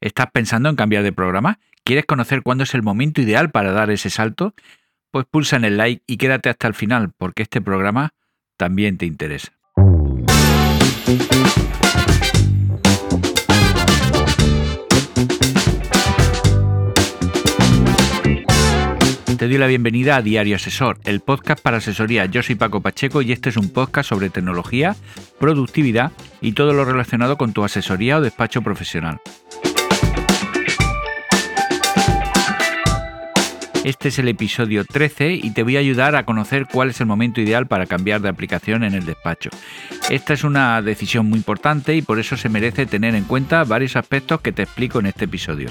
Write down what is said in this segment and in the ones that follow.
¿Estás pensando en cambiar de programa? ¿Quieres conocer cuándo es el momento ideal para dar ese salto? Pues pulsa en el like y quédate hasta el final porque este programa también te interesa. Te doy la bienvenida a Diario Asesor, el podcast para asesoría. Yo soy Paco Pacheco y este es un podcast sobre tecnología, productividad y todo lo relacionado con tu asesoría o despacho profesional. Este es el episodio 13 y te voy a ayudar a conocer cuál es el momento ideal para cambiar de aplicación en el despacho. Esta es una decisión muy importante y por eso se merece tener en cuenta varios aspectos que te explico en este episodio.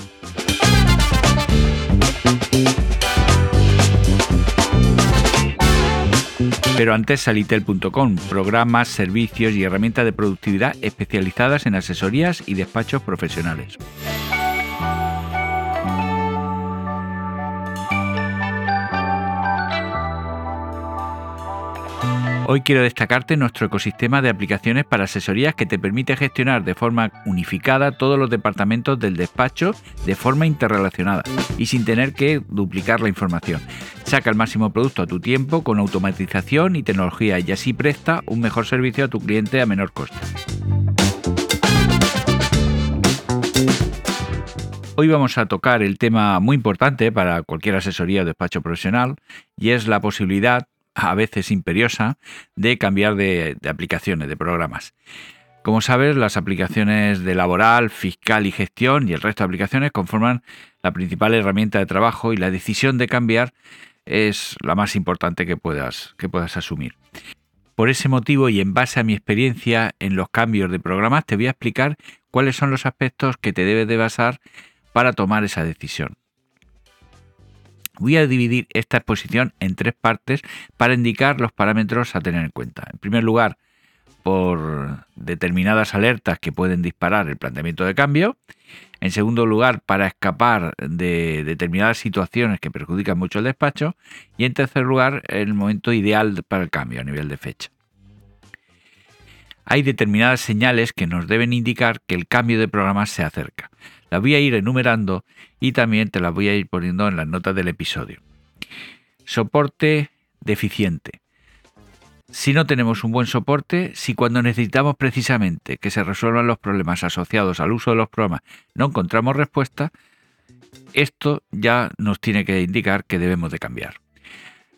Pero antes salitel.com, programas, servicios y herramientas de productividad especializadas en asesorías y despachos profesionales. Hoy quiero destacarte nuestro ecosistema de aplicaciones para asesorías que te permite gestionar de forma unificada todos los departamentos del despacho de forma interrelacionada y sin tener que duplicar la información. Saca el máximo producto a tu tiempo con automatización y tecnología y así presta un mejor servicio a tu cliente a menor coste. Hoy vamos a tocar el tema muy importante para cualquier asesoría o despacho profesional y es la posibilidad a veces imperiosa de cambiar de, aplicaciones, de programas. Como sabes, las aplicaciones de laboral, fiscal y gestión y el resto de aplicaciones conforman la principal herramienta de trabajo y la decisión de cambiar es la más importante que puedas, que puedas asumir. Por ese motivo y en base a mi experiencia en los cambios de programas, te voy a explicar cuáles son los aspectos que te debes de basar para tomar esa decisión. Voy a dividir esta exposición en tres partes para indicar los parámetros a tener en cuenta. En primer lugar, por determinadas alertas que pueden disparar el planteamiento de cambio. En segundo lugar, para escapar de determinadas situaciones que perjudican mucho el despacho. Y en tercer lugar, el momento ideal para el cambio a nivel de fecha. Hay determinadas señales que nos deben indicar que el cambio de programa se acerca. Las voy a ir enumerando y también te las voy a ir poniendo en las notas del episodio. Soporte deficiente. Si no tenemos un buen soporte, si cuando necesitamos precisamente que se resuelvan los problemas asociados al uso de los programas no encontramos respuesta, esto ya nos tiene que indicar que debemos de cambiar.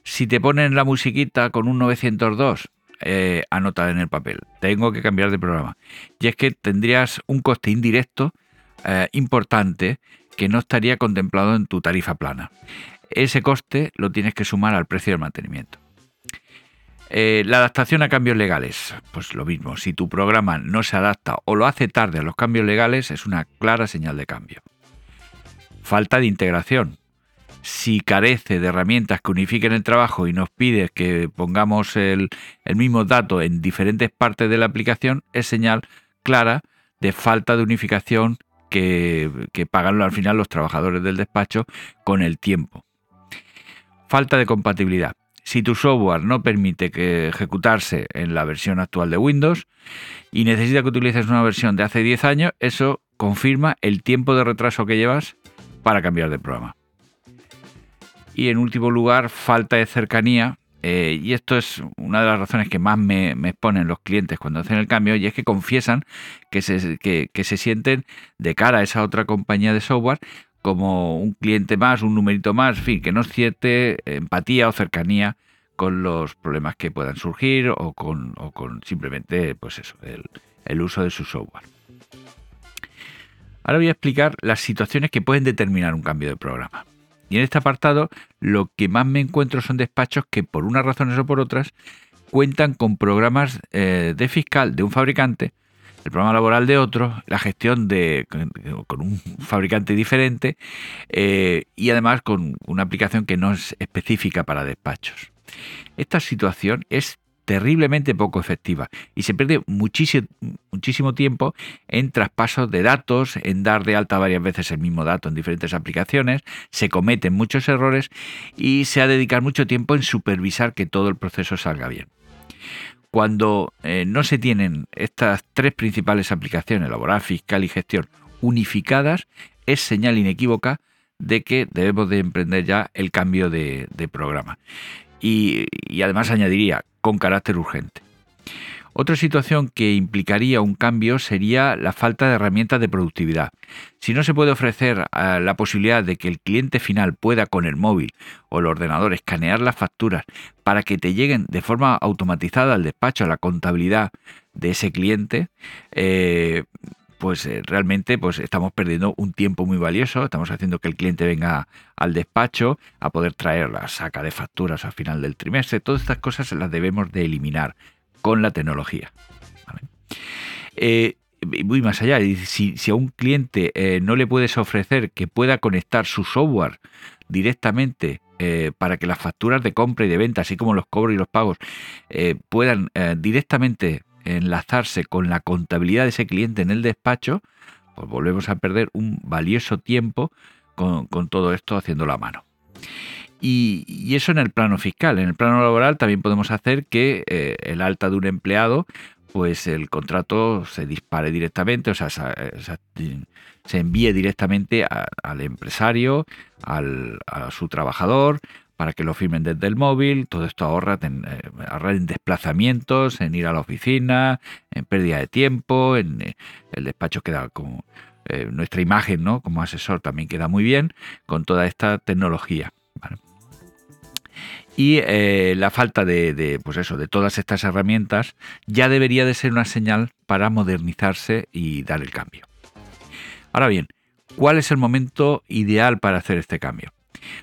Si te ponen la musiquita con un 902, eh, anota en el papel, tengo que cambiar de programa. Y es que tendrías un coste indirecto eh, importante que no estaría contemplado en tu tarifa plana. Ese coste lo tienes que sumar al precio del mantenimiento. Eh, la adaptación a cambios legales, pues lo mismo, si tu programa no se adapta o lo hace tarde a los cambios legales, es una clara señal de cambio. Falta de integración. Si carece de herramientas que unifiquen el trabajo y nos pide que pongamos el mismo dato en diferentes partes de la aplicación, es señal clara de falta de unificación que, pagan al final los trabajadores del despacho con el tiempo. Falta de compatibilidad. Si tu software no permite que ejecutarse en la versión actual de Windows y necesita que utilices una versión de hace 10 años, eso confirma el tiempo de retraso que llevas para cambiar de programa. Y en último lugar, falta de cercanía eh, y esto es una de las razones que más me, exponen los clientes cuando hacen el cambio, y es que confiesan que se, que, se sienten de cara a esa otra compañía de software como un cliente más, un numerito más, en fin, que no siente empatía o cercanía con los problemas que puedan surgir o con, con simplemente pues eso, el, el uso de su software. Ahora voy a explicar las situaciones que pueden determinar un cambio de programa. Y en este apartado lo que más me encuentro son despachos que por unas razones o por otras cuentan con programas eh, de fiscal de un fabricante, el programa laboral de otro, la gestión de con un fabricante diferente eh, y además con una aplicación que no es específica para despachos. Esta situación es terriblemente poco efectiva y se pierde muchísimo, tiempo en traspasos de datos, en dar de alta varias veces el mismo dato en diferentes aplicaciones, se cometen muchos errores y se ha de dedicar mucho tiempo en supervisar que todo el proceso salga bien. Cuando eh, no se tienen estas tres principales aplicaciones, laboral, fiscal y gestión, unificadas es señal inequívoca de que debemos de emprender ya el cambio de, programa. Y, además añadiría, con carácter urgente. Otra situación que implicaría un cambio sería la falta de herramientas de productividad. Si no se puede ofrecer eh, la posibilidad de que el cliente final pueda con el móvil o el ordenador escanear las facturas para que te lleguen de forma automatizada al despacho a la contabilidad de ese cliente, eh, pues eh, realmente pues estamos perdiendo un tiempo muy valioso, estamos haciendo que el cliente venga al despacho a poder traer la saca de facturas al final del trimestre, todas estas cosas las debemos de eliminar con la tecnología. Eh, muy más allá, si, a un cliente eh, no le puedes ofrecer que pueda conectar su software directamente eh, para que las facturas de compra y de venta, así como los cobros y los pagos, puedan directamente enlazarse con la contabilidad de ese cliente en el despacho, pues volvemos a perder un valioso tiempo con, con todo esto haciendo la mano. Y, eso en el plano fiscal. En el plano laboral también podemos hacer que eh, el alta de un empleado, pues el contrato se dispare directamente, o sea, se, envíe directamente al empresario, al, a su trabajador, para que lo firmen desde el móvil. Todo esto ahorra, eh, en desplazamientos, en ir a la oficina, en pérdida de tiempo, en eh, el despacho queda como nuestra imagen, ¿no? Como asesor también queda muy bien con toda esta tecnología y eh, la falta de, pues eso, de todas estas herramientas ya debería de ser una señal para modernizarse y dar el cambio. Ahora bien, ¿cuál es el momento ideal para hacer este cambio?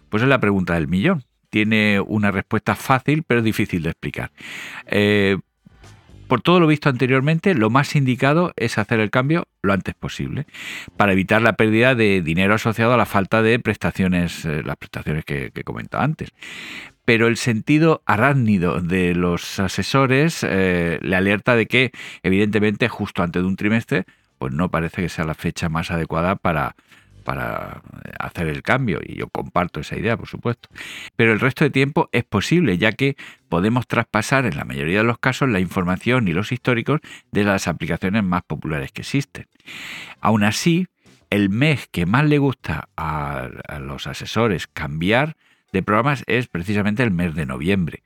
Pues es la pregunta del millón. Tiene una respuesta fácil pero difícil de explicar. Eh, por todo lo visto anteriormente, lo más indicado es hacer el cambio lo antes posible, para evitar la pérdida de dinero asociado a la falta de prestaciones, eh, las prestaciones que, comentaba antes. Pero el sentido arácnido de los asesores eh, le alerta de que, evidentemente, justo antes de un trimestre, pues no parece que sea la fecha más adecuada para, para hacer el cambio y yo comparto esa idea, por supuesto. Pero el resto de tiempo es posible, ya que podemos traspasar en la mayoría de los casos la información y los históricos de las aplicaciones más populares que existen. Aún así, el mes que más le gusta a, los asesores cambiar de programas es precisamente el mes de noviembre,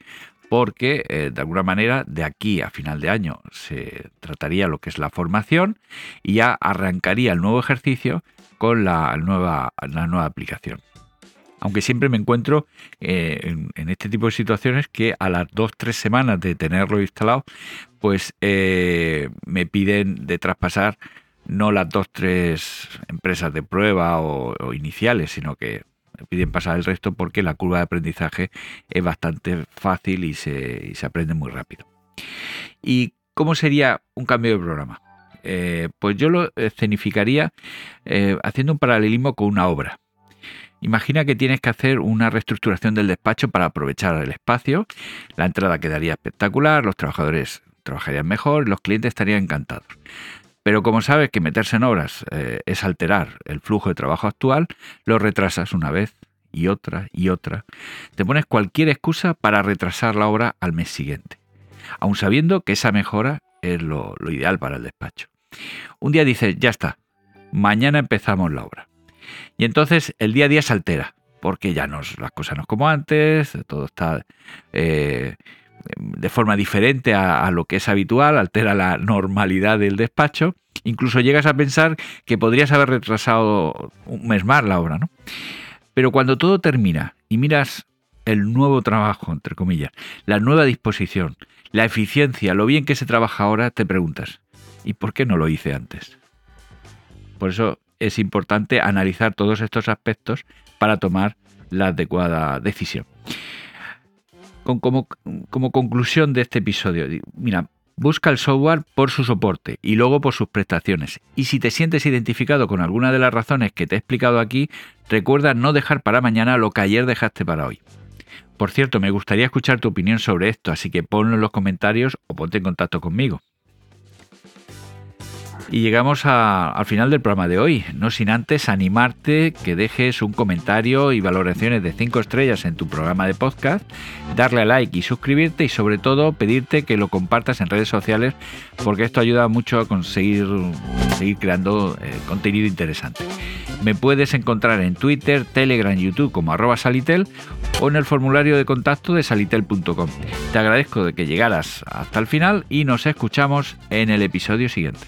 porque eh, de alguna manera de aquí a final de año se trataría lo que es la formación y ya arrancaría el nuevo ejercicio con la nueva, la nueva aplicación. Aunque siempre me encuentro eh, en, este tipo de situaciones que a las dos, tres semanas de tenerlo instalado, pues eh, me piden de traspasar no las dos, tres empresas de prueba o, iniciales, sino que me piden pasar el resto porque la curva de aprendizaje es bastante fácil y se, se aprende muy rápido. ¿Y cómo sería un cambio de programa? Eh, pues yo lo escenificaría eh, haciendo un paralelismo con una obra. Imagina que tienes que hacer una reestructuración del despacho para aprovechar el espacio, la entrada quedaría espectacular, los trabajadores trabajarían mejor, los clientes estarían encantados. Pero como sabes que meterse en obras eh, es alterar el flujo de trabajo actual, lo retrasas una vez y otra y otra. Te pones cualquier excusa para retrasar la obra al mes siguiente, aun sabiendo que esa mejora es lo ideal para el despacho. Un día dices, ya está, mañana empezamos la obra. Y entonces el día a día se altera, porque ya nos, las cosas no es como antes, todo está eh, de forma diferente a, lo que es habitual, altera la normalidad del despacho. Incluso llegas a pensar que podrías haber retrasado un mes más la obra, ¿no? Pero cuando todo termina y miras el nuevo trabajo, entre comillas, la nueva disposición, la eficiencia, lo bien que se trabaja ahora, te preguntas, ¿Y por qué no lo hice antes? Por eso es importante analizar todos estos aspectos para tomar la adecuada decisión. Como, como conclusión de este episodio, mira, busca el software por su soporte y luego por sus prestaciones. Y si te sientes identificado con alguna de las razones que te he explicado aquí, recuerda no dejar para mañana lo que ayer dejaste para hoy. Por cierto, me gustaría escuchar tu opinión sobre esto, así que ponlo en los comentarios o ponte en contacto conmigo. Y llegamos al final del programa de hoy, no sin antes animarte que dejes un comentario y valoraciones de 5 estrellas en tu programa de podcast, darle a like y suscribirte y sobre todo pedirte que lo compartas en redes sociales porque esto ayuda mucho a conseguir seguir creando eh, contenido interesante. Me puedes encontrar en Twitter, Telegram, YouTube como arroba salitel o en el formulario de contacto de salitel.com. Te agradezco de que llegaras hasta el final y nos escuchamos en el episodio siguiente.